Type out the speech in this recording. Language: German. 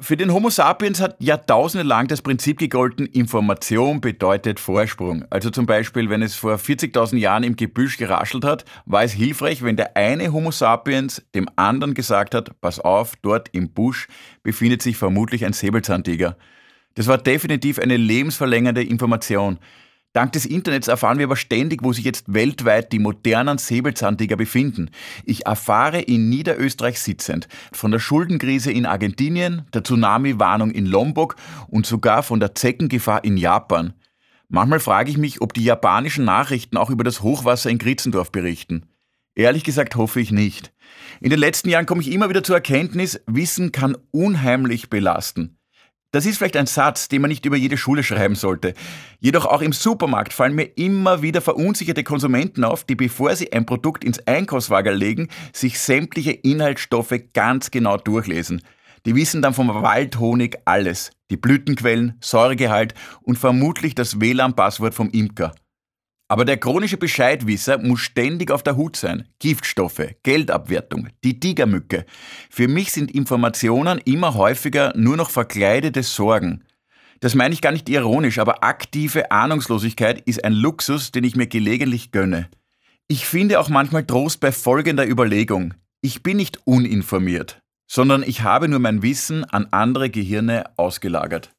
Für den Homo sapiens hat jahrtausende lang das Prinzip gegolten, Information bedeutet Vorsprung. Also zum Beispiel, wenn es vor 40.000 Jahren im Gebüsch geraschelt hat, war es hilfreich, wenn der eine Homo sapiens dem anderen gesagt hat, pass auf, dort im Busch befindet sich vermutlich ein Säbelzahntiger. Das war definitiv eine lebensverlängernde Information. Dank des Internets erfahren wir aber ständig, wo sich jetzt weltweit die modernen Säbelzahntiger befinden. Ich erfahre in Niederösterreich sitzend von der Schuldenkrise in Argentinien, der Tsunami-Warnung in Lombok und sogar von der Zeckengefahr in Japan. Manchmal frage ich mich, ob die japanischen Nachrichten auch über das Hochwasser in Gritzendorf berichten. Ehrlich gesagt hoffe ich nicht. In den letzten Jahren komme ich immer wieder zur Erkenntnis, Wissen kann unheimlich belasten. Das ist vielleicht ein Satz, den man nicht über jede Schule schreiben sollte. Jedoch auch im Supermarkt fallen mir immer wieder verunsicherte Konsumenten auf, die bevor sie ein Produkt ins Einkaufswagen legen, sich sämtliche Inhaltsstoffe ganz genau durchlesen. Die wissen dann vom Waldhonig alles. Die Blütenquellen, Säuregehalt und vermutlich das WLAN-Passwort vom Imker. Aber der chronische Bescheidwisser muss ständig auf der Hut sein. Giftstoffe, Geldabwertung, die Tigermücke. Für mich sind Informationen immer häufiger nur noch verkleidete Sorgen. Das meine ich gar nicht ironisch, aber aktive Ahnungslosigkeit ist ein Luxus, den ich mir gelegentlich gönne. Ich finde auch manchmal Trost bei folgender Überlegung. Ich bin nicht uninformiert, sondern ich habe nur mein Wissen an andere Gehirne ausgelagert.